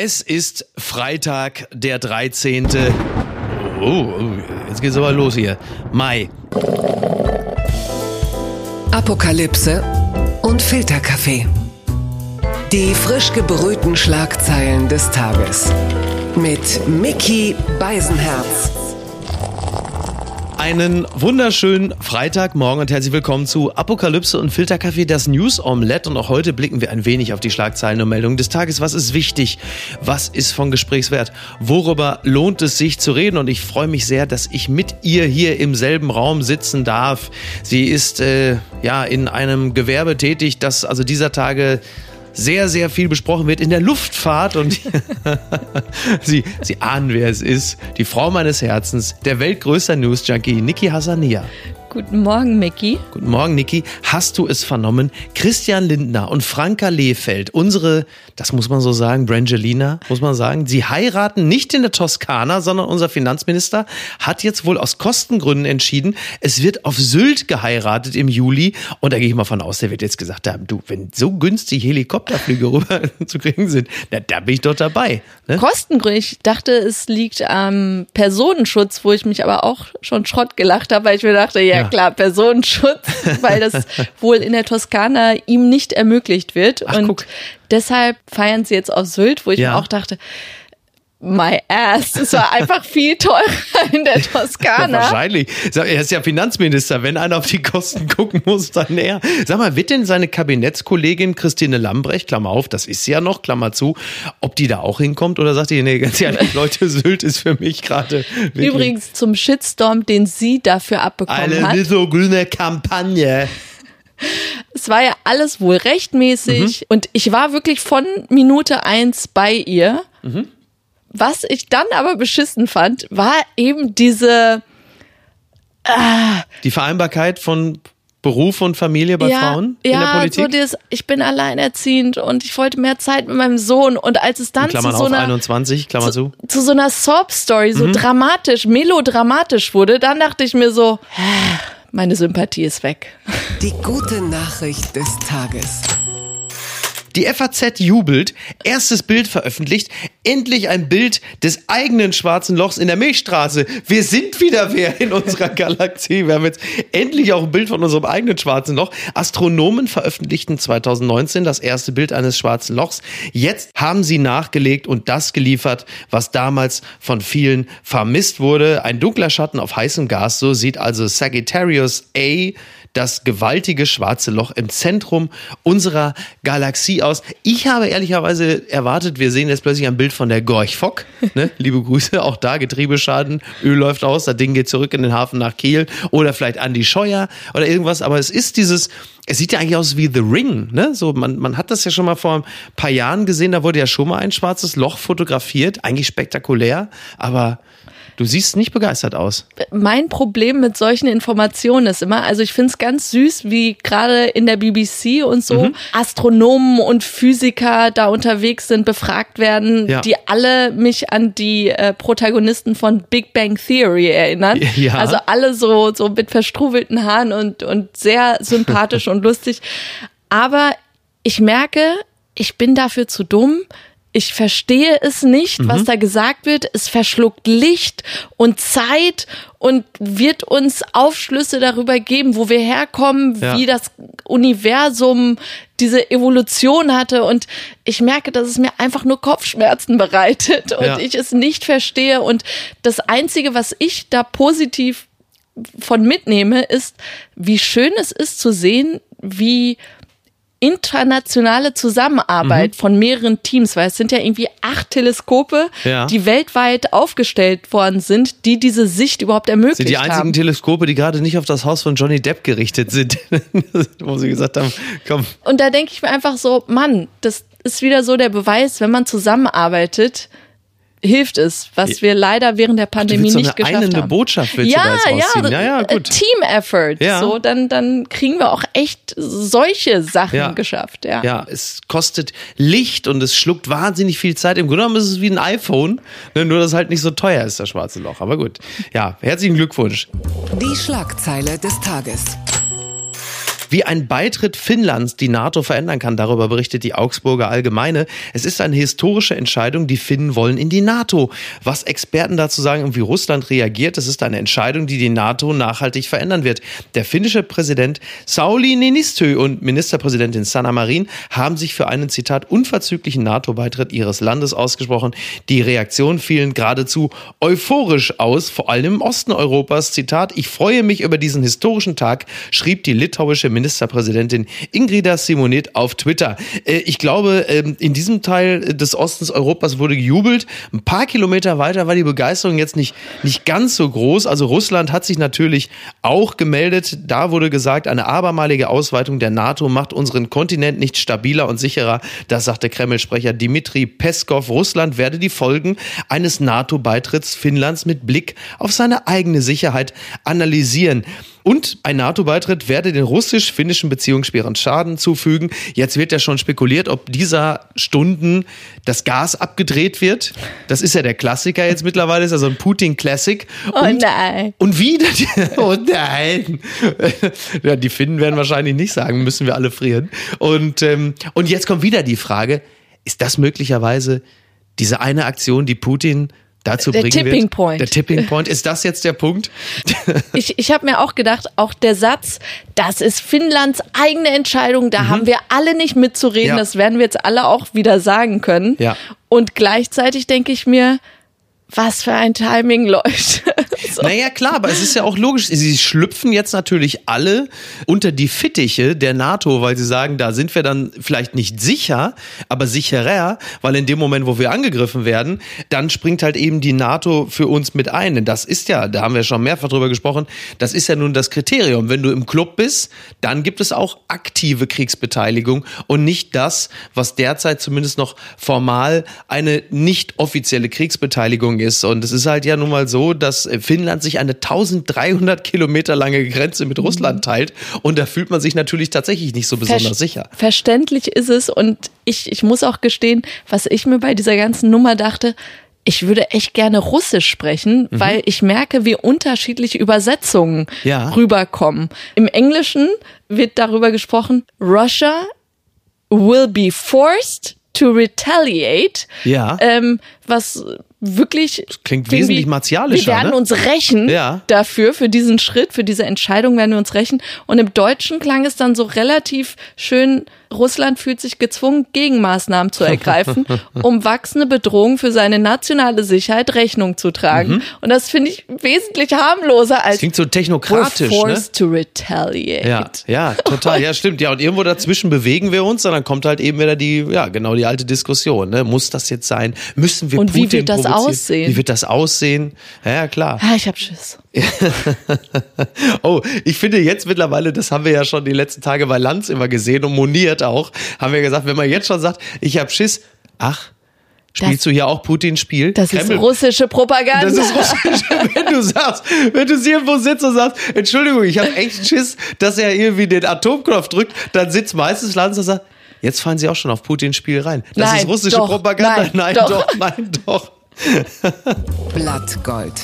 Es ist Freitag, der 13. Oh, jetzt geht's aber los hier. Mai. Apokalypse und Filterkaffee. Die frisch gebrühten Schlagzeilen des Tages. Mit Mickey Beisenherz. Einen wunderschönen Freitagmorgen und herzlich willkommen zu Apokalypse und Filterkaffee, das News Omelette. Und auch heute blicken wir ein wenig auf die Schlagzeilen und Meldungen des Tages. Was ist wichtig? Was ist von Gesprächswert? Worüber lohnt es sich zu reden? Und ich freue mich sehr, dass ich mit ihr hier im selben Raum sitzen darf. Sie ist äh, ja in einem Gewerbe tätig, das also dieser Tage sehr, sehr viel besprochen wird in der Luftfahrt und Sie, Sie ahnen, wer es ist. Die Frau meines Herzens, der weltgrößter News-Junkie, Niki Hassania. Guten Morgen, Micky. Guten Morgen, Niki. Hast du es vernommen? Christian Lindner und Franka Lehfeld, unsere, das muss man so sagen, Brangelina, muss man sagen, sie heiraten nicht in der Toskana, sondern unser Finanzminister hat jetzt wohl aus Kostengründen entschieden, es wird auf Sylt geheiratet im Juli. Und da gehe ich mal von aus, der wird jetzt gesagt haben, du, wenn so günstig Helikopterflüge rüber zu kriegen sind, na, da bin ich doch dabei. Ne? Kostengründe, ich dachte, es liegt am Personenschutz, wo ich mich aber auch schon Schrott gelacht habe, weil ich mir dachte, ja, ja. klar, Personenschutz, weil das wohl in der Toskana ihm nicht ermöglicht wird. Ach, und guck. deshalb feiern sie jetzt auf Sylt, wo ich ja. mir auch dachte, my ass. Es war einfach viel teurer in der Toskana. Wahrscheinlich. Er ist ja Finanzminister. Wenn einer auf die Kosten gucken muss, dann er. Sag mal, wird denn seine Kabinettskollegin Christine Lambrecht, Klammer auf, das ist sie ja noch, Klammer zu, ob die da auch hinkommt oder sagt die, nee, ganz ehrlich, Leute, Sylt ist für mich gerade. Übrigens zum Shitstorm, den sie dafür abbekommen Eine hat. Eine so grüne Kampagne. Es war ja alles wohl rechtmäßig mhm. und ich war wirklich von Minute eins bei ihr. Mhm was ich dann aber beschissen fand, war eben diese. Äh, die Vereinbarkeit von Beruf und Familie bei ja, Frauen in ja, der Politik? So dieses, ich bin alleinerziehend und ich wollte mehr Zeit mit meinem Sohn und als es dann zu so einer 21, Klammer zu, zu so einer Sob-Story so mhm. dramatisch, melodramatisch wurde, dann dachte ich mir so, meine Sympathie ist weg. Die gute Nachricht des Tages. Die FAZ jubelt, erstes Bild veröffentlicht, endlich ein Bild des eigenen schwarzen Lochs in der Milchstraße. Wir sind wieder wer in unserer Galaxie. Wir haben jetzt endlich auch ein Bild von unserem eigenen schwarzen Loch. Astronomen veröffentlichten 2019 das erste Bild eines schwarzen Lochs. Jetzt haben sie nachgelegt und das geliefert, was damals von vielen vermisst wurde. Ein dunkler Schatten auf heißem Gas. So sieht also Sagittarius A das gewaltige schwarze Loch im Zentrum unserer Galaxie aus. Ich habe ehrlicherweise erwartet, wir sehen jetzt plötzlich ein Bild von der Gorch Fock. Ne? Liebe Grüße, auch da Getriebeschaden, Öl läuft aus, das Ding geht zurück in den Hafen nach Kiel oder vielleicht Andy Scheuer oder irgendwas. Aber es ist dieses, es sieht ja eigentlich aus wie The Ring, ne? So, man, man hat das ja schon mal vor ein paar Jahren gesehen, da wurde ja schon mal ein schwarzes Loch fotografiert, eigentlich spektakulär, aber Du siehst nicht begeistert aus. Mein Problem mit solchen Informationen ist immer, also ich finde es ganz süß, wie gerade in der BBC und so mhm. Astronomen und Physiker da unterwegs sind, befragt werden, ja. die alle mich an die äh, Protagonisten von Big Bang Theory erinnern. Ja. Also alle so, so mit verstruwelten Haaren und, und sehr sympathisch und lustig. Aber ich merke, ich bin dafür zu dumm ich verstehe es nicht, mhm. was da gesagt wird. Es verschluckt Licht und Zeit und wird uns Aufschlüsse darüber geben, wo wir herkommen, ja. wie das Universum diese Evolution hatte. Und ich merke, dass es mir einfach nur Kopfschmerzen bereitet und ja. ich es nicht verstehe. Und das Einzige, was ich da positiv von mitnehme, ist, wie schön es ist zu sehen, wie internationale Zusammenarbeit mhm. von mehreren Teams, weil es sind ja irgendwie acht Teleskope, ja. die weltweit aufgestellt worden sind, die diese Sicht überhaupt ermöglichen. Sind die einzigen haben. Teleskope, die gerade nicht auf das Haus von Johnny Depp gerichtet sind, wo sie gesagt haben, komm. Und da denke ich mir einfach so, Mann, das ist wieder so der Beweis, wenn man zusammenarbeitet, hilft es, was wir leider während der Pandemie nicht geschafft haben. Eine Botschaft willst ja, du da jetzt ja, ja, ja, gut. Team Effort. Ja. So, dann, dann kriegen wir auch echt solche Sachen ja. geschafft. Ja. ja, es kostet Licht und es schluckt wahnsinnig viel Zeit. Im Grunde genommen ist es wie ein iPhone, ne, nur dass es halt nicht so teuer ist, das schwarze Loch. Aber gut. Ja, herzlichen Glückwunsch. Die Schlagzeile des Tages. Wie ein Beitritt Finnlands die NATO verändern kann, darüber berichtet die Augsburger Allgemeine. Es ist eine historische Entscheidung, die Finnen wollen in die NATO. Was Experten dazu sagen und wie Russland reagiert, das ist eine Entscheidung, die die NATO nachhaltig verändern wird. Der finnische Präsident Sauli Niinistö und Ministerpräsidentin Sanna Marin haben sich für einen Zitat unverzüglichen NATO-Beitritt ihres Landes ausgesprochen. Die Reaktionen fielen geradezu euphorisch aus, vor allem im Osten Europas. Zitat, ich freue mich über diesen historischen Tag, schrieb die litauische Ministerpräsidentin Ingrida Simonet auf Twitter. Äh, ich glaube, ähm, in diesem Teil des Ostens Europas wurde gejubelt. Ein paar Kilometer weiter war die Begeisterung jetzt nicht, nicht ganz so groß. Also Russland hat sich natürlich auch gemeldet. Da wurde gesagt, eine abermalige Ausweitung der NATO macht unseren Kontinent nicht stabiler und sicherer. Das sagte Kreml-Sprecher Dmitri Peskov. Russland werde die Folgen eines NATO-Beitritts Finnlands mit Blick auf seine eigene Sicherheit analysieren. Und ein NATO-Beitritt werde den russisch-finnischen Beziehungen schweren Schaden zufügen. Jetzt wird ja schon spekuliert, ob dieser Stunden das Gas abgedreht wird. Das ist ja der Klassiker jetzt mittlerweile, ist also ein Putin-Classic. Oh und, nein. Und wieder, die, oh nein. Ja, die Finnen werden wahrscheinlich nicht sagen, müssen wir alle frieren. Und, ähm, und jetzt kommt wieder die Frage, ist das möglicherweise diese eine Aktion, die Putin dazu der bringen Tipping wird. Point. Der Tipping Point. Ist das jetzt der Punkt? ich ich habe mir auch gedacht, auch der Satz, das ist Finnlands eigene Entscheidung, da mhm. haben wir alle nicht mitzureden, ja. das werden wir jetzt alle auch wieder sagen können. Ja. Und gleichzeitig denke ich mir, was für ein Timing, Leute. so. Naja, klar, aber es ist ja auch logisch. Sie schlüpfen jetzt natürlich alle unter die Fittiche der NATO, weil sie sagen, da sind wir dann vielleicht nicht sicher, aber sicherer, weil in dem Moment, wo wir angegriffen werden, dann springt halt eben die NATO für uns mit ein. Denn das ist ja, da haben wir schon mehrfach drüber gesprochen, das ist ja nun das Kriterium. Wenn du im Club bist, dann gibt es auch aktive Kriegsbeteiligung und nicht das, was derzeit zumindest noch formal eine nicht offizielle Kriegsbeteiligung Ordnung ist. Und es ist halt ja nun mal so, dass Finnland sich eine 1300 Kilometer lange Grenze mit Russland teilt. Und da fühlt man sich natürlich tatsächlich nicht so besonders Ver sicher. Verständlich ist es. Und ich, ich muss auch gestehen, was ich mir bei dieser ganzen Nummer dachte, ich würde echt gerne Russisch sprechen, mhm. weil ich merke, wie unterschiedliche Übersetzungen ja. rüberkommen. Im Englischen wird darüber gesprochen, Russia will be forced to retaliate. Ja. Ähm, was wirklich. Das klingt wesentlich martialischer. Wir werden ne? uns rächen ja. dafür, für diesen Schritt, für diese Entscheidung werden wir uns rächen. Und im Deutschen klang es dann so relativ schön Russland fühlt sich gezwungen, Gegenmaßnahmen zu ergreifen, um wachsende Bedrohungen für seine nationale Sicherheit Rechnung zu tragen. Mhm. Und das finde ich wesentlich harmloser als. Das klingt so technokratisch. We're forced ne? to retaliate. Ja, ja, total. Ja, stimmt. Ja, und irgendwo dazwischen bewegen wir uns, und dann kommt halt eben wieder die, ja, genau die alte Diskussion. Ne? Muss das jetzt sein? Müssen wir und Putin wie wird das aussehen? Wie wird das aussehen? Ja, ja klar. Ja, ich hab Schiss. oh, ich finde jetzt mittlerweile, das haben wir ja schon die letzten Tage bei Lanz immer gesehen und moniert auch, haben wir gesagt, wenn man jetzt schon sagt, ich habe Schiss, ach, Spielst das, du hier auch Putins Spiel? Das Kreml. ist russische Propaganda. Das ist russische, wenn du sagst, wenn du irgendwo sitzt und sagst, Entschuldigung, ich habe echt Schiss, dass er irgendwie den Atomknopf drückt, dann sitzt meistens Lanz und sagt, jetzt fallen sie auch schon auf Putins Spiel rein. Das nein, ist russische doch, Propaganda. Nein, nein doch, doch nein, doch. Blattgold.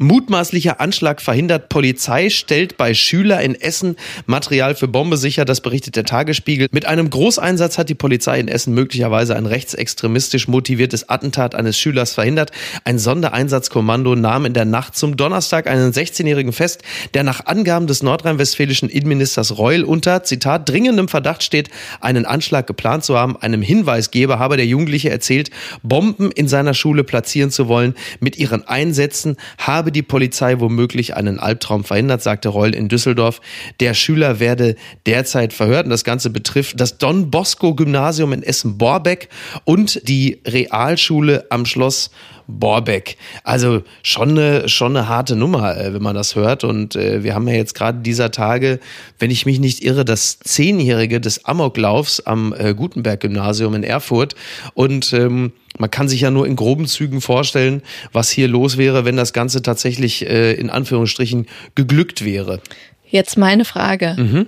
Mutmaßlicher Anschlag verhindert. Polizei stellt bei Schüler in Essen Material für Bombe sicher. Das berichtet der Tagesspiegel. Mit einem Großeinsatz hat die Polizei in Essen möglicherweise ein rechtsextremistisch motiviertes Attentat eines Schülers verhindert. Ein Sondereinsatzkommando nahm in der Nacht zum Donnerstag einen 16-Jährigen fest, der nach Angaben des nordrhein-westfälischen Innenministers Reul unter, Zitat, dringendem Verdacht steht, einen Anschlag geplant zu haben. Einem Hinweisgeber habe der Jugendliche erzählt, Bomben in seiner Schule platzieren zu wollen. Mit ihren Einsätzen habe habe die Polizei womöglich einen Albtraum verhindert, sagte Reul in Düsseldorf. Der Schüler werde derzeit verhört und das Ganze betrifft das Don Bosco Gymnasium in Essen-Borbeck und die Realschule am Schloss Borbeck. Also schon eine, schon eine harte Nummer, äh, wenn man das hört. Und äh, wir haben ja jetzt gerade dieser Tage, wenn ich mich nicht irre, das Zehnjährige des Amoklaufs am äh, Gutenberg-Gymnasium in Erfurt. Und ähm, man kann sich ja nur in groben Zügen vorstellen, was hier los wäre, wenn das Ganze tatsächlich äh, in Anführungsstrichen geglückt wäre. Jetzt meine Frage. Mhm.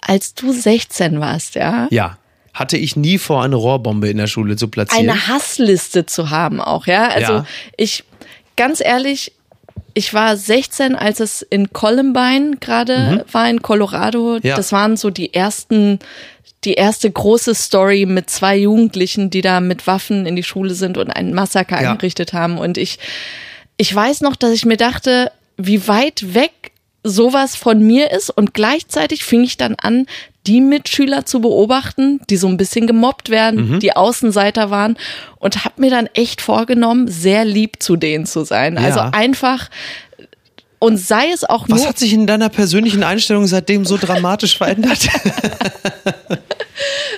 Als du 16 warst, ja? Ja hatte ich nie vor, eine Rohrbombe in der Schule zu platzieren. Eine Hassliste zu haben auch, ja. Also ja. ich, ganz ehrlich, ich war 16, als es in Columbine gerade mhm. war in Colorado. Ja. Das waren so die ersten, die erste große Story mit zwei Jugendlichen, die da mit Waffen in die Schule sind und ein Massaker ja. eingerichtet haben. Und ich, ich weiß noch, dass ich mir dachte, wie weit weg sowas von mir ist und gleichzeitig fing ich dann an, die Mitschüler zu beobachten, die so ein bisschen gemobbt werden, mhm. die Außenseiter waren und habe mir dann echt vorgenommen, sehr lieb zu denen zu sein. Ja. Also einfach und sei es auch nur. Was hat sich in deiner persönlichen Einstellung seitdem so dramatisch verändert?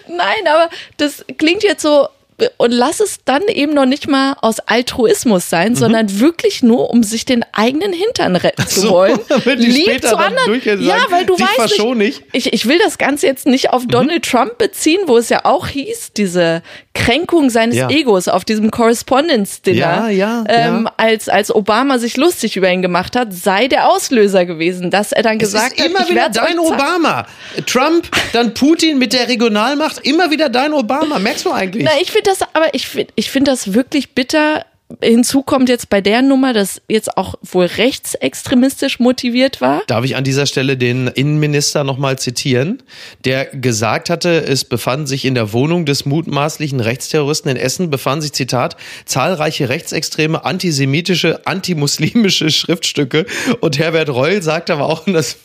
Nein, aber das klingt jetzt so und lass es dann eben noch nicht mal aus Altruismus sein, mhm. sondern wirklich nur, um sich den eigenen Hintern retten so, zu wollen. Lieb zu anderen. Ja, weil du weißt nicht, nicht. Ich, ich will das Ganze jetzt nicht auf mhm. Donald Trump beziehen, wo es ja auch hieß, diese Kränkung seines ja. Egos auf diesem Correspondence-Dinner, ja, ja, ähm, als, als Obama sich lustig über ihn gemacht hat, sei der Auslöser gewesen, dass er dann es gesagt ist immer hat, wieder dein Obama. Trump, dann Putin mit der Regionalmacht, immer wieder dein Obama. Merkst du eigentlich? Na, ich finde das, aber ich finde ich finde das wirklich bitter, Hinzu kommt jetzt bei der Nummer, dass jetzt auch wohl rechtsextremistisch motiviert war. Darf ich an dieser Stelle den Innenminister nochmal zitieren, der gesagt hatte, es befanden sich in der Wohnung des mutmaßlichen Rechtsterroristen in Essen, befanden sich, Zitat, zahlreiche rechtsextreme, antisemitische, antimuslimische Schriftstücke. Und Herbert Reul sagte aber auch, das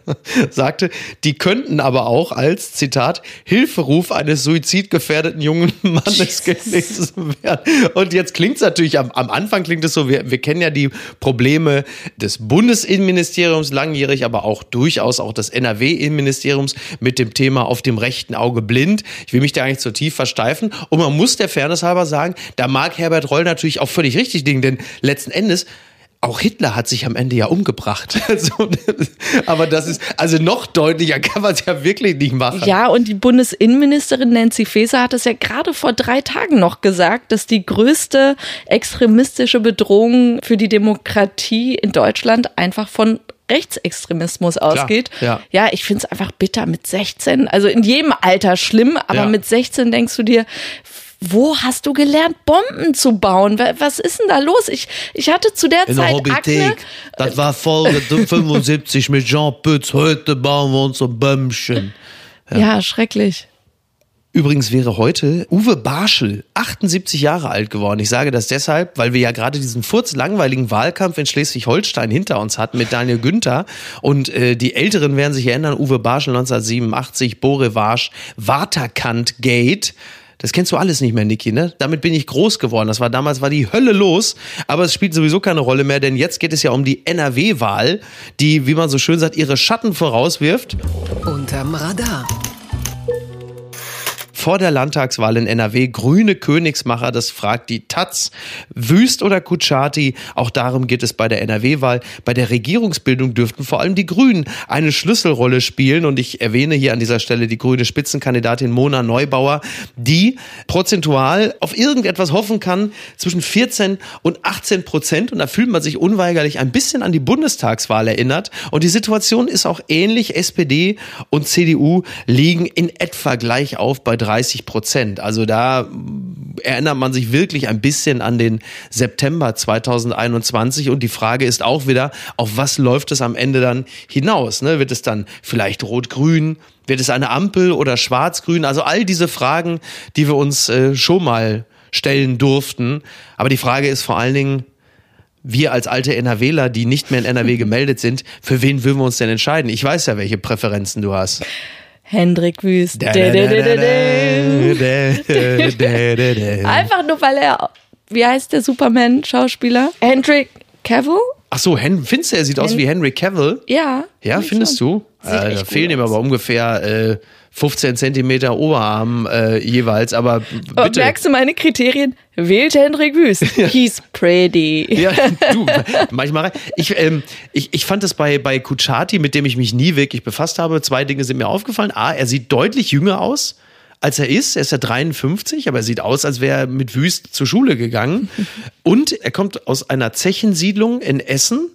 sagte, die könnten aber auch als, Zitat, Hilferuf eines suizidgefährdeten jungen Mannes gelesen werden. Und jetzt klingt es natürlich natürlich am, am Anfang klingt es so, wir, wir kennen ja die Probleme des Bundesinnenministeriums langjährig, aber auch durchaus auch des NRW-Innenministeriums mit dem Thema auf dem rechten Auge blind. Ich will mich da eigentlich zu tief versteifen. Und man muss der Fairness halber sagen, da mag Herbert Reul natürlich auch völlig richtig liegen, denn letzten Endes auch Hitler hat sich am Ende ja umgebracht. Also, aber das ist, also noch deutlicher kann man es ja wirklich nicht machen. Ja, und die Bundesinnenministerin Nancy Faeser hat es ja gerade vor drei Tagen noch gesagt, dass die größte extremistische Bedrohung für die Demokratie in Deutschland einfach von Rechtsextremismus ausgeht. Klar, ja. ja, ich finde es einfach bitter mit 16. Also in jedem Alter schlimm, aber ja. mit 16 denkst du dir, wo hast du gelernt, Bomben zu bauen? Was ist denn da los? Ich, ich hatte zu der In Zeit der Hobbythek. Akne. Das war Folge 75 mit Jean Pütz. Heute bauen wir uns ein Bömmchen. Ja. ja, schrecklich. Übrigens wäre heute Uwe Barschel 78 Jahre alt geworden. Ich sage das deshalb, weil wir ja gerade diesen furzlangweiligen Wahlkampf in Schleswig-Holstein hinter uns hatten mit Daniel Günther. Und äh, die Älteren werden sich erinnern, Uwe Barschel 1987, Borevasch, Waterkant Gate. Das kennst du alles nicht mehr, Niki, ne? Damit bin ich groß geworden. Das war damals war die Hölle los, aber es spielt sowieso keine Rolle mehr, denn jetzt geht es ja um die NRW-Wahl, die, wie man so schön sagt, ihre Schatten vorauswirft. Unterm Radar vor der Landtagswahl in NRW grüne Königsmacher, das fragt die Taz. Wüst oder Kutschaty, auch darum geht es bei der NRW-Wahl. Bei der Regierungsbildung dürften vor allem die Grünen eine Schlüsselrolle spielen und ich erwähne hier an dieser Stelle die grüne Spitzenkandidatin Mona Neubauer, die prozentual auf irgendetwas hoffen kann zwischen 14 und 18 Prozent und da fühlt man sich unweigerlich ein bisschen an die Bundestagswahl erinnert und die Situation ist auch ähnlich. SPD und CDU liegen in etwa gleich auf bei 30 Prozent. Also da erinnert man sich wirklich ein bisschen an den September 2021 und die Frage ist auch wieder, auf was läuft es am Ende dann hinaus? Ne? Wird es dann vielleicht rot-grün? Wird es eine Ampel oder schwarz-grün? Also all diese Fragen, die wir uns äh, schon mal stellen durften. Aber die Frage ist vor allen Dingen, wir als alte NRWler, die nicht mehr in NRW gemeldet sind, für wen würden wir uns denn entscheiden? Ich weiß ja, welche Präferenzen du hast. Hendrik Wüst. Einfach nur, weil er, wie heißt der Superman-Schauspieler? Hendrik Cavill? Ach so, Hen findest du, er sieht Hen aus wie Henry Cavill? Ja. Ja, findest schon. du? Äh, da fehlen ihm aber ungefähr äh, 15 Zentimeter Oberarm äh, jeweils, aber bitte. Merkst du meine Kriterien? Wählt Hendrik Wüst. He's pretty. Ja, du, manchmal. Ich, ähm, ich, ich fand das bei, bei Kuchati, mit dem ich mich nie wirklich befasst habe, zwei Dinge sind mir aufgefallen. A, er sieht deutlich jünger aus als er ist. Er ist ja 53, aber er sieht aus, als wäre er mit Wüst zur Schule gegangen. Und er kommt aus einer Zechensiedlung in Essen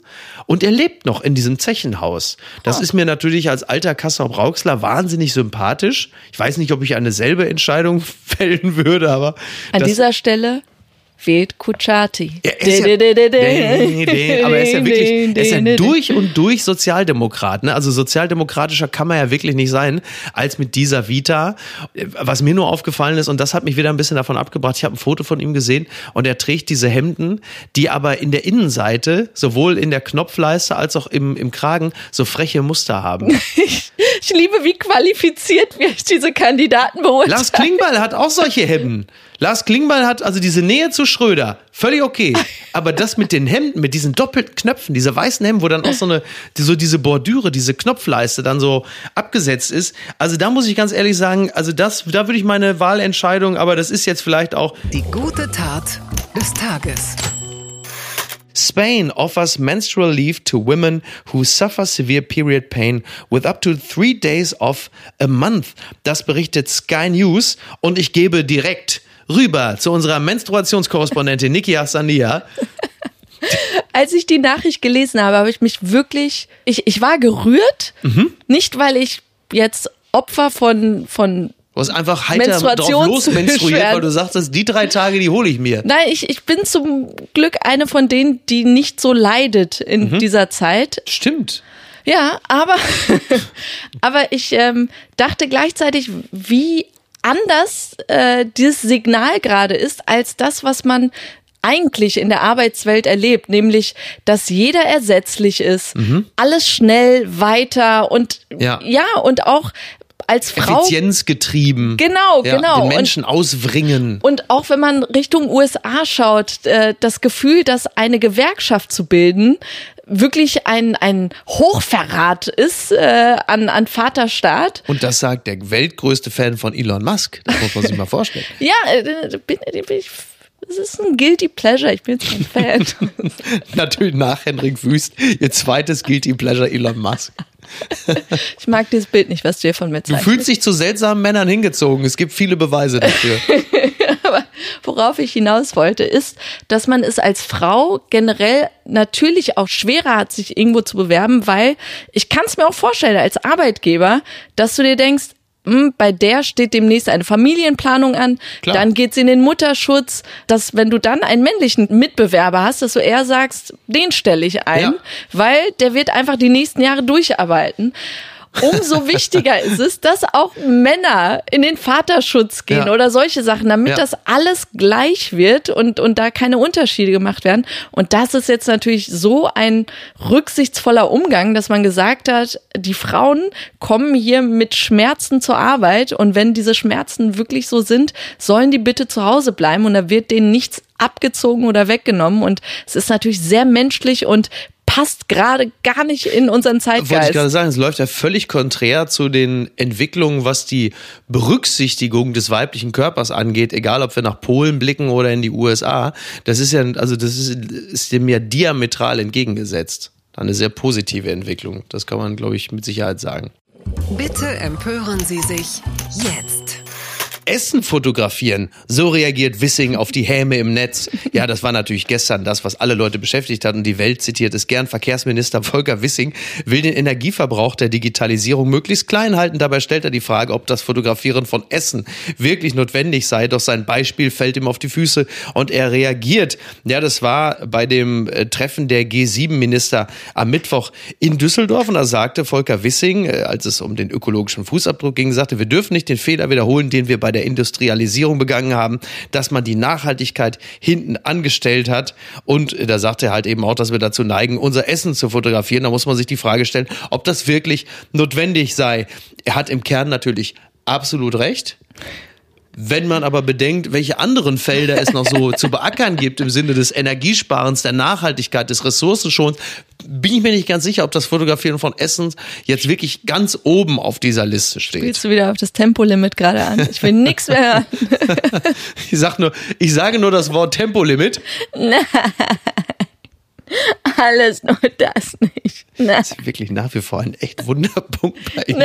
und er lebt noch in diesem Zechenhaus. Das oh. ist mir natürlich als alter Kassel Brauxler wahnsinnig sympathisch. Ich weiß nicht, ob ich eine selbe Entscheidung fällen würde, aber. An dieser Stelle wählt Kuchati. Ja, ist ja, aber er ist ja wirklich, er ist ja durch und durch Sozialdemokrat. Ne? Also sozialdemokratischer kann man ja wirklich nicht sein, als mit dieser Vita. Was mir nur aufgefallen ist, und das hat mich wieder ein bisschen davon abgebracht, ich habe ein Foto von ihm gesehen und er trägt diese Hemden, die aber in der Innenseite, sowohl in der Knopfleiste als auch im, im Kragen, so freche Muster haben. ich, liebe, wie qualifiziert wir diese Kandidaten beurteilen. Lars Klingbeil hat auch solche Hemden. Lars Klingbeil hat also diese Nähe zu Schröder, völlig okay. Aber das mit den Hemden, mit diesen doppelten Knöpfen, diese weißen Hemden, wo dann auch so eine, so diese Bordüre, diese Knopfleiste dann so abgesetzt ist. Also da muss ich ganz ehrlich sagen, also das, da würde ich meine Wahlentscheidung, aber das ist jetzt vielleicht auch. Die gute Tat des Tages. Spain offers menstrual leave to women who suffer severe period pain with up to three days of a month. Das berichtet Sky News und ich gebe direkt rüber zu unserer Menstruationskorrespondentin Niki Hassania. Als ich die Nachricht gelesen habe, habe ich mich wirklich, ich, ich war gerührt, mhm. nicht weil ich jetzt Opfer von, von Du hast einfach heiter drauf losmenstruiert, weil du sagst, die drei Tage, die hole ich mir. Nein, ich, ich bin zum Glück eine von denen, die nicht so leidet in mhm. dieser Zeit. Stimmt. Ja, aber, aber ich ähm, dachte gleichzeitig, wie anders äh, dieses Signal gerade ist, als das, was man eigentlich in der Arbeitswelt erlebt, nämlich, dass jeder ersetzlich ist, mhm. alles schnell weiter und ja, ja und auch als Frau. Effizienzgetrieben. Genau, ja, genau. Den Menschen und, auswringen. Und auch wenn man Richtung USA schaut, äh, das Gefühl, dass eine Gewerkschaft zu bilden, wirklich ein, ein Hochverrat ist äh, an, an Vaterstaat. Und das sagt der weltgrößte Fan von Elon Musk. Das muss man sich mal vorstellen. ja, äh, bin, bin ich es ist ein Guilty Pleasure, ich bin jetzt kein Fan. Natürlich nach Henrik Wüst, ihr zweites Guilty Pleasure Elon Musk. Ich mag dieses Bild nicht, was du hier von mir zeigst. Du fühlst dich zu seltsamen Männern hingezogen. Es gibt viele Beweise dafür. Aber worauf ich hinaus wollte, ist, dass man es als Frau generell natürlich auch schwerer hat, sich irgendwo zu bewerben, weil ich kann es mir auch vorstellen als Arbeitgeber, dass du dir denkst, hm, bei der steht demnächst eine Familienplanung an, Klar. dann geht's in den Mutterschutz, dass wenn du dann einen männlichen Mitbewerber hast, dass du eher sagst, den stelle ich ein, ja. weil der wird einfach die nächsten Jahre durcharbeiten umso wichtiger ist es, dass auch Männer in den Vaterschutz gehen ja. oder solche Sachen, damit ja. das alles gleich wird und, und da keine Unterschiede gemacht werden. Und das ist jetzt natürlich so ein rücksichtsvoller Umgang, dass man gesagt hat, die Frauen kommen hier mit Schmerzen zur Arbeit und wenn diese Schmerzen wirklich so sind, sollen die bitte zu Hause bleiben und da wird denen nichts abgezogen oder weggenommen. Und es ist natürlich sehr menschlich und passt gerade gar nicht in unseren Zeitgeist. Wollte ich gerade sagen, es läuft ja völlig konträr zu den Entwicklungen, was die Berücksichtigung des weiblichen Körpers angeht, egal ob wir nach Polen blicken oder in die USA. Das ist ja, also das ist, ist dem ja diametral entgegengesetzt. Eine sehr positive Entwicklung. Das kann man, glaube ich, mit Sicherheit sagen. Bitte empören Sie sich jetzt. Essen fotografieren. So reagiert Wissing auf die Häme im Netz. Ja, das war natürlich gestern das, was alle Leute beschäftigt hat und die Welt zitiert es gern. Verkehrsminister Volker Wissing will den Energieverbrauch der Digitalisierung möglichst klein halten. Dabei stellt er die Frage, ob das Fotografieren von Essen wirklich notwendig sei. Doch sein Beispiel fällt ihm auf die Füße und er reagiert. Ja, das war bei dem äh, Treffen der G7-Minister am Mittwoch in Düsseldorf und da sagte Volker Wissing, äh, als es um den ökologischen Fußabdruck ging, sagte, wir dürfen nicht den Fehler wiederholen, den wir bei der der Industrialisierung begangen haben, dass man die Nachhaltigkeit hinten angestellt hat. Und da sagt er halt eben auch, dass wir dazu neigen, unser Essen zu fotografieren. Da muss man sich die Frage stellen, ob das wirklich notwendig sei. Er hat im Kern natürlich absolut recht. Wenn man aber bedenkt, welche anderen Felder es noch so zu beackern gibt im Sinne des Energiesparens, der Nachhaltigkeit, des Ressourcenschonens, bin ich mir nicht ganz sicher, ob das Fotografieren von Essen jetzt wirklich ganz oben auf dieser Liste steht. Spielst du wieder auf das Tempolimit gerade an? Ich will nichts mehr hören. ich sag nur, ich sage nur das Wort Tempolimit. Alles nur das nicht. Na. Das ist wirklich nach wie vor ein echt Wunderpunkt bei Ihnen.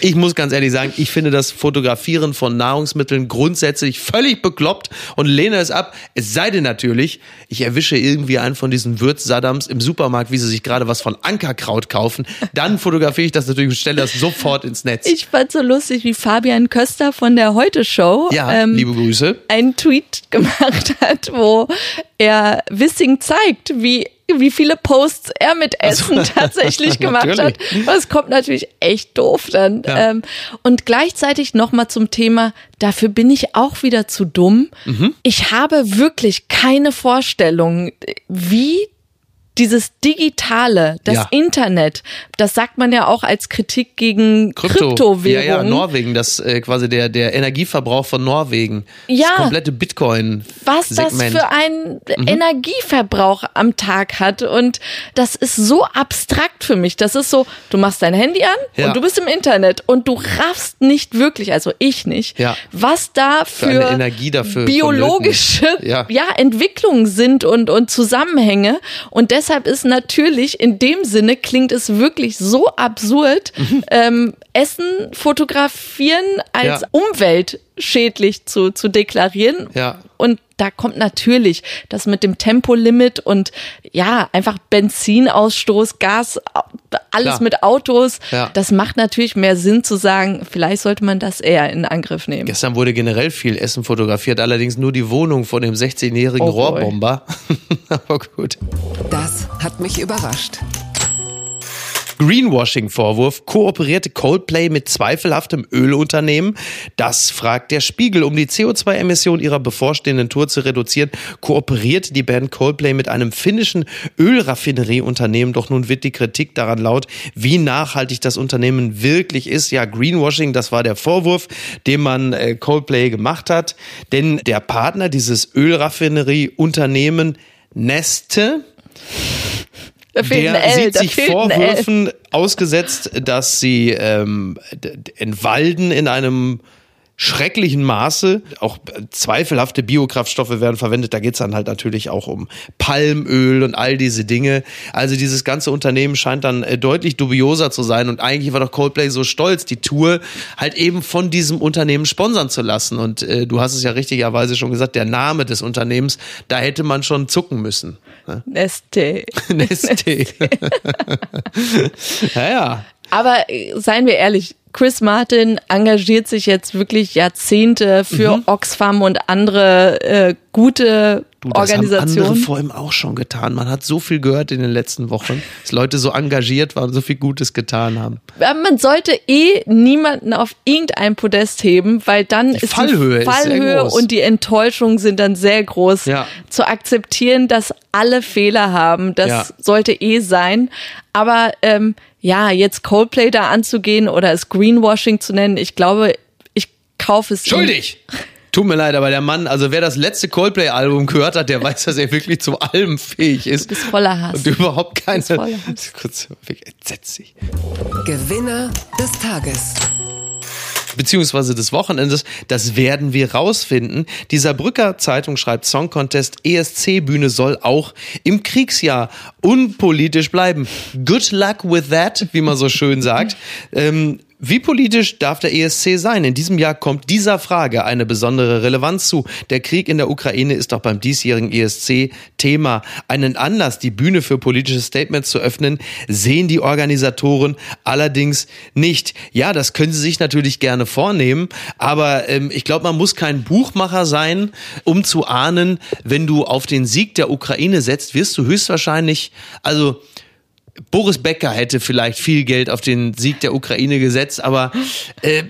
Ich muss ganz ehrlich sagen, ich finde das Fotografieren von Nahrungsmitteln grundsätzlich völlig bekloppt und lehne es ab. Es sei denn natürlich, ich erwische irgendwie einen von diesen Würz-Saddams im Supermarkt, wie sie sich gerade was von Ankerkraut kaufen. Dann fotografiere ich das natürlich und stelle das sofort ins Netz. Ich fand so lustig, wie Fabian Köster von der Heute Show ja, ähm, liebe Grüße. einen Tweet gemacht hat, wo er Wissing zeigt, wie wie viele Posts er mit Essen also, tatsächlich gemacht hat. Das kommt natürlich echt doof dann. Ja. Ähm, und gleichzeitig nochmal zum Thema, dafür bin ich auch wieder zu dumm. Mhm. Ich habe wirklich keine Vorstellung, wie dieses Digitale, das ja. Internet, das sagt man ja auch als Kritik gegen Krypto. Kryptowährungen. Ja, ja, Norwegen, das äh, quasi der, der Energieverbrauch von Norwegen. Ja. Das komplette Bitcoin. Was das für ein mhm. Energieverbrauch am Tag hat. Und das ist so abstrakt für mich. Das ist so, du machst dein Handy an ja. und du bist im Internet und du raffst nicht wirklich, also ich nicht, ja. was da für, für Energie dafür biologische ja. ja. Entwicklungen sind und, und Zusammenhänge. Und deshalb deshalb ist natürlich in dem Sinne klingt es wirklich so absurd, mhm. ähm, Essen fotografieren als ja. Umweltschädlich zu, zu deklarieren. Ja. Und da kommt natürlich das mit dem Tempolimit und ja, einfach Benzinausstoß, Gas, alles Klar. mit Autos. Ja. Das macht natürlich mehr Sinn zu sagen, vielleicht sollte man das eher in Angriff nehmen. Gestern wurde generell viel Essen fotografiert, allerdings nur die Wohnung von dem 16-jährigen oh Rohrbomber. Aber gut. Das hat mich überrascht. Greenwashing-Vorwurf. Kooperierte Coldplay mit zweifelhaftem Ölunternehmen? Das fragt der Spiegel. Um die CO2-Emission ihrer bevorstehenden Tour zu reduzieren, kooperiert die Band Coldplay mit einem finnischen Ölraffinerieunternehmen. Doch nun wird die Kritik daran laut, wie nachhaltig das Unternehmen wirklich ist. Ja, Greenwashing, das war der Vorwurf, den man äh, Coldplay gemacht hat. Denn der Partner dieses Ölraffinerieunternehmen Neste der sieht sich Vorwürfen ausgesetzt, dass sie ähm, entwalden in einem schrecklichen Maße. Auch zweifelhafte Biokraftstoffe werden verwendet. Da geht's dann halt natürlich auch um Palmöl und all diese Dinge. Also dieses ganze Unternehmen scheint dann äh, deutlich dubioser zu sein. Und eigentlich war doch Coldplay so stolz, die Tour halt eben von diesem Unternehmen sponsern zu lassen. Und äh, du hast es ja richtigerweise schon gesagt, der Name des Unternehmens, da hätte man schon zucken müssen. Ne? Neste. Neste. ja, ja. Aber äh, seien wir ehrlich, Chris Martin engagiert sich jetzt wirklich Jahrzehnte für mhm. Oxfam und andere äh, gute du, das Organisationen. Haben andere vor ihm auch schon getan. Man hat so viel gehört in den letzten Wochen, dass Leute so engagiert waren, so viel Gutes getan haben. Man sollte eh niemanden auf irgendein Podest heben, weil dann die ist Fallhöhe die Fallhöhe und die Enttäuschung sind dann sehr groß. Ja. Zu akzeptieren, dass alle Fehler haben, das ja. sollte eh sein. Aber ähm, ja, jetzt Coldplay da anzugehen oder es Greenwashing zu nennen, ich glaube, ich kaufe es. Schuldig! Tut mir leid, aber der Mann, also wer das letzte Coldplay-Album gehört hat, der weiß, dass er wirklich zu allem fähig ist. Du bist voller Hass. Und überhaupt keine. Du voller Hass. Kurz, entsetzlich. Gewinner des Tages beziehungsweise des Wochenendes. Das werden wir rausfinden. Die Saarbrücker Zeitung schreibt Song Contest ESC-Bühne soll auch im Kriegsjahr unpolitisch bleiben. Good luck with that, wie man so schön sagt. Ähm, wie politisch darf der ESC sein? In diesem Jahr kommt dieser Frage eine besondere Relevanz zu. Der Krieg in der Ukraine ist auch beim diesjährigen ESC Thema. Einen Anlass, die Bühne für politische Statements zu öffnen, sehen die Organisatoren allerdings nicht. Ja, das können sie sich natürlich gerne vornehmen, aber ähm, ich glaube, man muss kein Buchmacher sein, um zu ahnen, wenn du auf den Sieg der Ukraine setzt, wirst du höchstwahrscheinlich, also Boris Becker hätte vielleicht viel Geld auf den Sieg der Ukraine gesetzt, aber äh,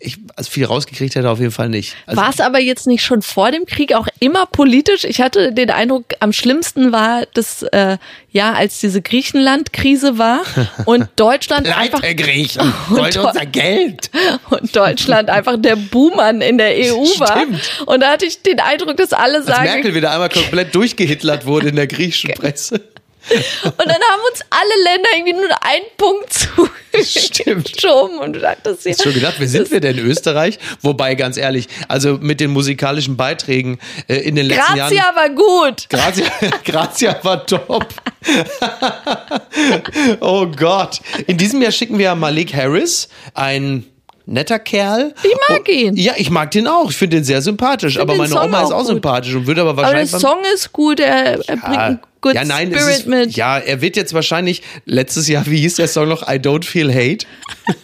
ich, also viel rausgekriegt hätte er auf jeden Fall nicht. Also war es aber jetzt nicht schon vor dem Krieg auch immer politisch? Ich hatte den Eindruck, am schlimmsten war das äh, ja, als diese Griechenland-Krise war und Deutschland Leid einfach der Griechen, wollt unser Geld und Deutschland einfach der Buhmann in der EU Stimmt. war. Und da hatte ich den Eindruck, dass alle sagen, Merkel wieder einmal komplett durchgehitlert wurde in der griechischen Presse. Und dann haben uns alle Länder irgendwie nur einen Punkt zu geschoben und du dachtest ja. Hast schon gedacht, wer sind wir denn? Österreich? Wobei, ganz ehrlich, also mit den musikalischen Beiträgen äh, in den letzten Grazia Jahren. war gut. Grazia, Grazia war top. oh Gott. In diesem Jahr schicken wir Malik Harris, ein netter Kerl. Ich mag ihn. Ja, ich mag den auch. Ich finde den sehr sympathisch. Aber meine Song Oma ist auch gut. sympathisch und würde aber wahrscheinlich. Aber der Song ist gut. Er, er bringt einen Good ja, nein, Spirit ist, mit. Ja, er wird jetzt wahrscheinlich letztes Jahr, wie hieß der Song noch? I don't feel hate.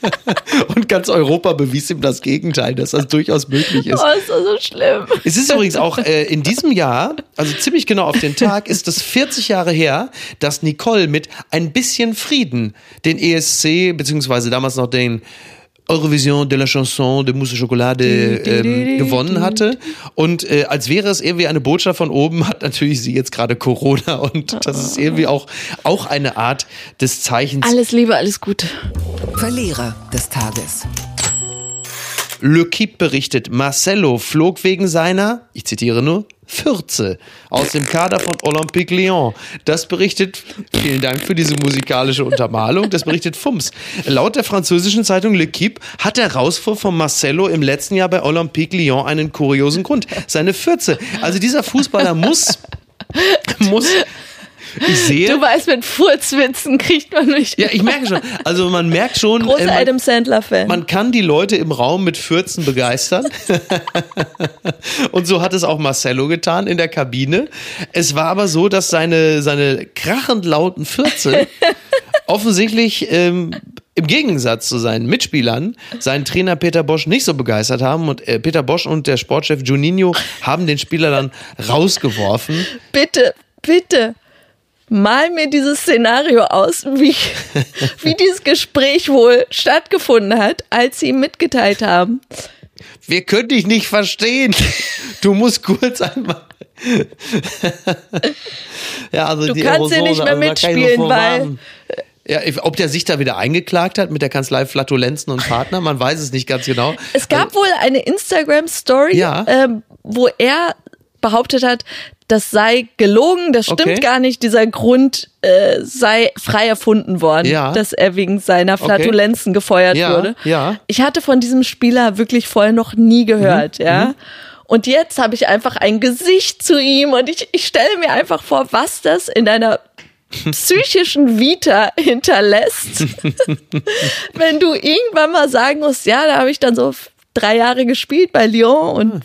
und ganz Europa bewies ihm das Gegenteil, dass das durchaus möglich ist. Oh, ist das so schlimm. Es ist übrigens auch äh, in diesem Jahr, also ziemlich genau auf den Tag, ist es 40 Jahre her, dass Nicole mit ein bisschen Frieden den ESC, beziehungsweise damals noch den Eurovision de la Chanson de Mousse Schokolade ähm, gewonnen hatte. Und äh, als wäre es irgendwie eine Botschaft von oben, hat natürlich sie jetzt gerade Corona und das ist irgendwie auch, auch eine Art des Zeichens. Alles Liebe, alles Gute. Verlierer des Tages. Le Kip berichtet, Marcelo flog wegen seiner, ich zitiere nur, Fürze aus dem Kader von Olympique Lyon. Das berichtet, vielen Dank für diese musikalische Untermalung, das berichtet Fums. Laut der französischen Zeitung L'Equipe hat der Rauswurf von Marcelo im letzten Jahr bei Olympique Lyon einen kuriosen Grund. Seine Fürze. Also dieser Fußballer muss, muss ich sehe. Du weißt, mit Furzwitzen kriegt man nicht. Ja, ich merke schon. Also man merkt schon. Großer äh, Adam Sandler-Fan. Man kann die Leute im Raum mit Fürzen begeistern. Und so hat es auch Marcello getan in der Kabine. Es war aber so, dass seine, seine krachend lauten Fürze offensichtlich ähm, im Gegensatz zu seinen Mitspielern seinen Trainer Peter Bosch nicht so begeistert haben und äh, Peter Bosch und der Sportchef Juninho haben den Spieler dann rausgeworfen. Bitte, bitte mal mir dieses Szenario aus, wie, wie dieses Gespräch wohl stattgefunden hat, als sie ihm mitgeteilt haben. Wir können dich nicht verstehen. Du musst kurz einmal. ja, also du kannst Aerosole, nicht mehr also mitspielen, weil. Ja, ob der sich da wieder eingeklagt hat mit der Kanzlei Flatulenzen und Partner, man weiß es nicht ganz genau. Es gab also, wohl eine Instagram-Story, ja. ähm, wo er behauptet hat, das sei gelogen, das stimmt okay. gar nicht, dieser Grund äh, sei frei erfunden worden, ja. dass er wegen seiner Flatulenzen okay. gefeuert ja, wurde. Ja. Ich hatte von diesem Spieler wirklich vorher noch nie gehört, mhm. ja. Mhm. Und jetzt habe ich einfach ein Gesicht zu ihm und ich, ich stelle mir einfach vor, was das in deiner psychischen Vita hinterlässt, wenn du irgendwann mal sagen musst, ja, da habe ich dann so drei Jahre gespielt bei Lyon und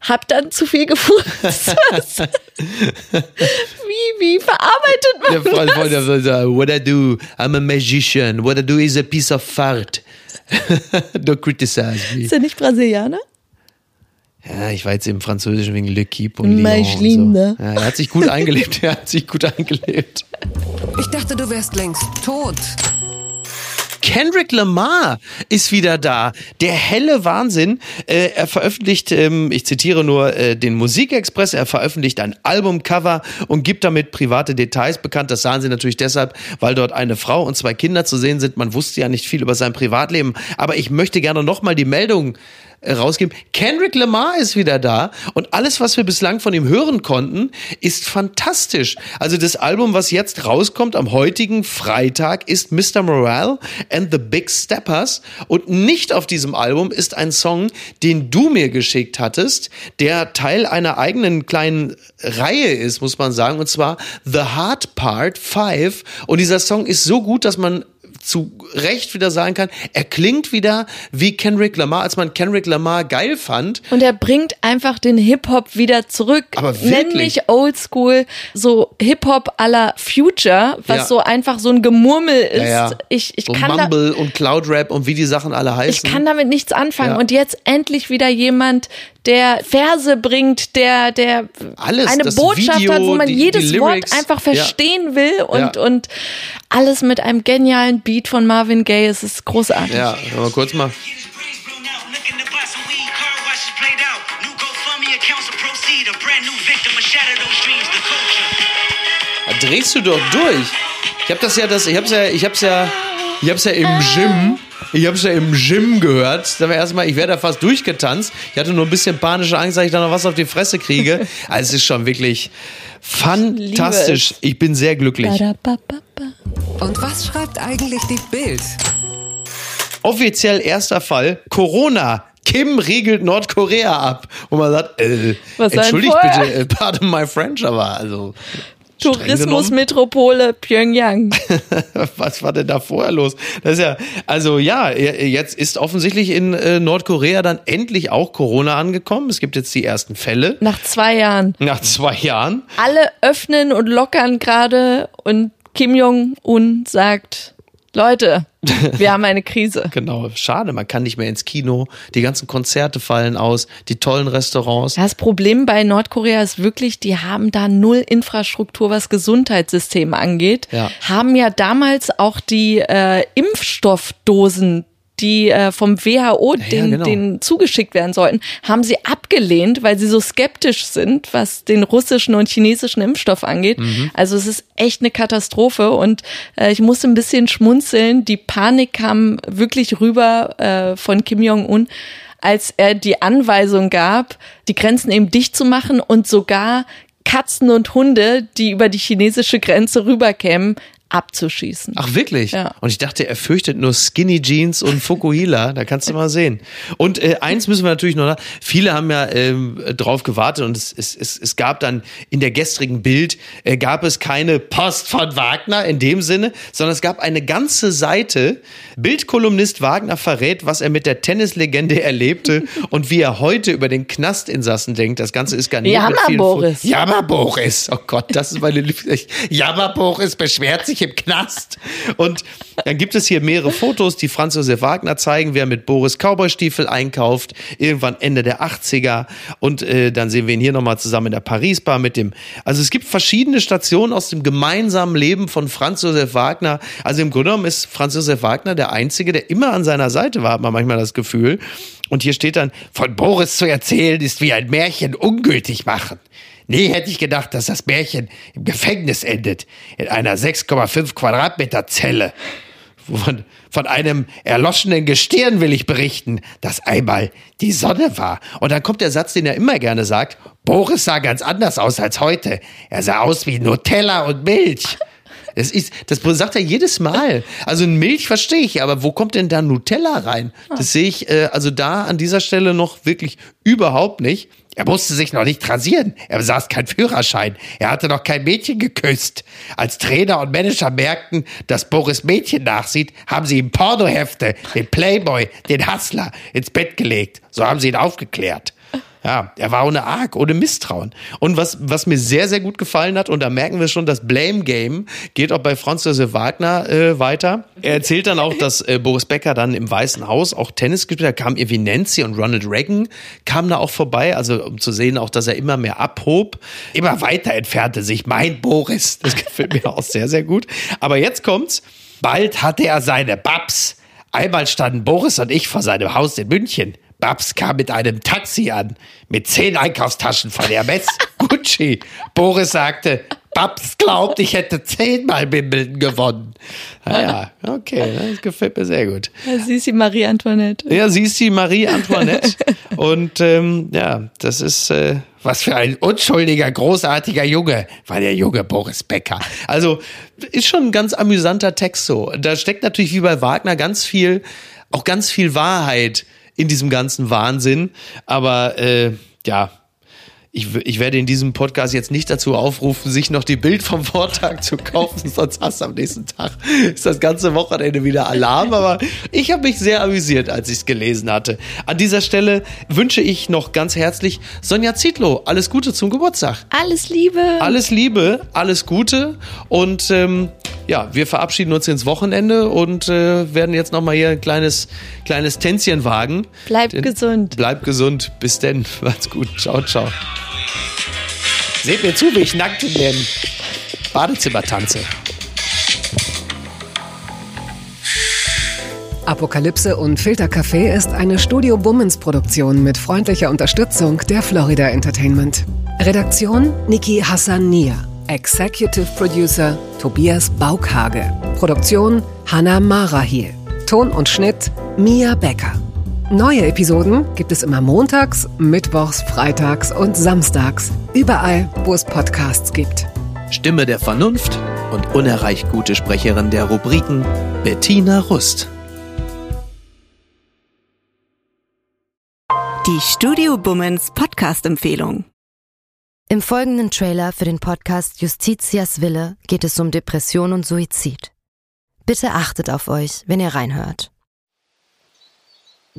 hab dann zu viel gefurzt. wie, wie verarbeitet man ja, voll, voll, das? Voll, what I do, I'm a magician. What I do is a piece of fart. Don't criticize me. Ist er nicht Brasilianer? Ja, ich war jetzt im Französischen wegen Le Keep und Lyon und so. ja, er hat sich gut eingelebt, er hat sich gut eingelebt. Ich dachte, du wärst längst tot. Kendrick Lamar ist wieder da. Der helle Wahnsinn. Äh, er veröffentlicht, ähm, ich zitiere nur äh, den Musikexpress, er veröffentlicht ein Albumcover und gibt damit private Details bekannt. Das sahen sie natürlich deshalb, weil dort eine Frau und zwei Kinder zu sehen sind. Man wusste ja nicht viel über sein Privatleben. Aber ich möchte gerne nochmal die Meldung rausgeben. Kendrick Lamar ist wieder da und alles, was wir bislang von ihm hören konnten, ist fantastisch. Also das Album, was jetzt rauskommt am heutigen Freitag, ist Mr. Morale and the Big Steppers und nicht auf diesem Album ist ein Song, den du mir geschickt hattest, der Teil einer eigenen kleinen Reihe ist, muss man sagen, und zwar The Hard Part 5 und dieser Song ist so gut, dass man zu Recht wieder sagen kann, er klingt wieder wie Kendrick Lamar, als man Kendrick Lamar geil fand. Und er bringt einfach den Hip-Hop wieder zurück. Aber wirklich? Nämlich Oldschool, so Hip-Hop aller Future, was ja. so einfach so ein Gemurmel ist. Ja, ja. Ich, ich so kann Mumble und Cloud Rap und wie die Sachen alle heißen. Ich kann damit nichts anfangen. Und jetzt endlich wieder jemand, der Verse bringt, der, der alles, eine Botschaft Video, hat, wo man die, jedes die Wort einfach verstehen will und, und alles mit einem genialen Beat von Marvin Gaye. Es ist großartig. Ja, mal kurz mal. Da drehst du doch durch. Ich habe das ja, das, ich hab's ja, ich hab's ja, ich hab's ja im Gym Ich habe es ja im Gym gehört. Da war erstmal, ich wäre da fast durchgetanzt. Ich hatte nur ein bisschen panische Angst, dass ich da noch was auf die Fresse kriege. Also es ist schon wirklich fantastisch. Ich, ich bin sehr glücklich. Und was schreibt eigentlich die Bild? Offiziell erster Fall. Corona. Kim riegelt Nordkorea ab. Und man sagt, äh, entschuldigt bitte, äh, pardon my French, aber also Tourismusmetropole Pyongyang. Was war denn da vorher los? Das ist ja, also ja, jetzt ist offensichtlich in äh, Nordkorea dann endlich auch Corona angekommen. Es gibt jetzt die ersten Fälle. Nach zwei Jahren. Nach zwei Jahren. Alle öffnen und lockern gerade und Kim Jong-un sagt, Leute, wir haben eine Krise. genau, schade, man kann nicht mehr ins Kino, die ganzen Konzerte fallen aus, die tollen Restaurants. Das Problem bei Nordkorea ist wirklich, die haben da null Infrastruktur, was Gesundheitssysteme angeht. Ja. Haben ja damals auch die äh, Impfstoffdosen die äh, vom WHO ja, den, genau. denen zugeschickt werden sollten, haben sie abgelehnt, weil sie so skeptisch sind, was den russischen und chinesischen Impfstoff angeht. Mhm. Also es ist echt eine Katastrophe und äh, ich musste ein bisschen schmunzeln. Die Panik kam wirklich rüber äh, von Kim Jong-un als er die Anweisung gab, die Grenzen eben dicht zu machen und sogar Katzen und Hunde, die über die chinesische Grenze rüberkämen, abzuschießen. Ach wirklich? Ja. Und ich dachte, er fürchtet nur Skinny Jeans und Fukuhila. da kannst du mal sehen. Und äh, eins müssen wir natürlich noch. Viele haben ja ähm, drauf gewartet und es, es, es, es gab dann in der gestrigen Bild äh, gab es keine Post von Wagner in dem Sinne, sondern es gab eine ganze Seite. Bildkolumnist Wagner verrät, was er mit der Tennislegende erlebte und wie er heute über den Knastinsassen denkt. Das Ganze ist gar nicht Jammer Boris. Jammer Boris. Oh Gott, das ist meine Lieblings. Jammer Boris beschwert sich im Knast. Und dann gibt es hier mehrere Fotos, die Franz Josef Wagner zeigen, wer mit Boris Cowboystiefel einkauft, irgendwann Ende der 80er. Und äh, dann sehen wir ihn hier nochmal zusammen in der Paris-Bar mit dem. Also es gibt verschiedene Stationen aus dem gemeinsamen Leben von Franz Josef Wagner. Also im Grunde genommen ist Franz Josef Wagner der Einzige, der immer an seiner Seite war, hat man manchmal das Gefühl. Und hier steht dann, von Boris zu erzählen ist wie ein Märchen ungültig machen. Nie hätte ich gedacht, dass das Märchen im Gefängnis endet, in einer 6,5 Quadratmeter Zelle. Von, von einem erloschenen Gestirn will ich berichten, das einmal die Sonne war. Und dann kommt der Satz, den er immer gerne sagt, Boris sah ganz anders aus als heute. Er sah aus wie Nutella und Milch. Das, ist, das sagt er jedes Mal. Also Milch verstehe ich, aber wo kommt denn da Nutella rein? Das sehe ich äh, also da an dieser Stelle noch wirklich überhaupt nicht. Er musste sich noch nicht rasieren. Er besaß keinen Führerschein. Er hatte noch kein Mädchen geküsst. Als Trainer und Manager merkten, dass Boris Mädchen nachsieht, haben sie ihm Pornohefte, den Playboy, den Hustler ins Bett gelegt. So haben sie ihn aufgeklärt. Ja, er war ohne Arg, ohne Misstrauen. Und was, was mir sehr, sehr gut gefallen hat, und da merken wir schon, das Blame Game geht auch bei Franz Josef Wagner äh, weiter. Er erzählt dann auch, dass äh, Boris Becker dann im Weißen Haus auch Tennis gespielt hat. Da kam irgendwie Nancy und Ronald Reagan kamen da auch vorbei, also um zu sehen auch, dass er immer mehr abhob. Immer weiter entfernte sich mein Boris. Das gefällt mir auch sehr, sehr gut. Aber jetzt kommt's. Bald hatte er seine Babs. Einmal standen Boris und ich vor seinem Haus in München. Babs kam mit einem Taxi an, mit zehn Einkaufstaschen von Hermes, Gucci. Boris sagte, Babs glaubt, ich hätte zehnmal Wimbledon gewonnen. Naja, ah okay, das gefällt mir sehr gut. Ja, sie ist die Marie Antoinette. Ja, sie ist die Marie Antoinette. Und ähm, ja, das ist äh, was für ein unschuldiger, großartiger Junge, war der junge Boris Becker. Also ist schon ein ganz amüsanter Text so. Da steckt natürlich wie bei Wagner ganz viel, auch ganz viel Wahrheit in diesem ganzen Wahnsinn. Aber äh, ja, ich, ich werde in diesem Podcast jetzt nicht dazu aufrufen, sich noch die Bild vom Vortag zu kaufen, sonst hast du am nächsten Tag ist das ganze Wochenende wieder Alarm. Aber ich habe mich sehr amüsiert, als ich es gelesen hatte. An dieser Stelle wünsche ich noch ganz herzlich Sonja Zietlow alles Gute zum Geburtstag. Alles Liebe. Alles Liebe, alles Gute und ähm, ja, wir verabschieden uns ins Wochenende und äh, werden jetzt nochmal hier ein kleines, kleines Tänzchen wagen. Bleibt gesund. Bleibt gesund. Bis denn. Macht's gut. Ciao, ciao. Seht mir zu, wie ich nackt in dem Badezimmer tanze. Apokalypse und Filtercafé ist eine Studio Bummens Produktion mit freundlicher Unterstützung der Florida Entertainment. Redaktion Niki Hassania. Executive Producer Tobias Baukhage. Produktion Hannah Marahiel. Ton und Schnitt Mia Becker. Neue Episoden gibt es immer montags, mittwochs, freitags und samstags. Überall, wo es Podcasts gibt. Stimme der Vernunft und unerreicht gute Sprecherin der Rubriken Bettina Rust. Die Studio Bummens Podcast-Empfehlung. Im folgenden Trailer für den Podcast Justitias Wille geht es um Depression und Suizid. Bitte achtet auf euch, wenn ihr reinhört.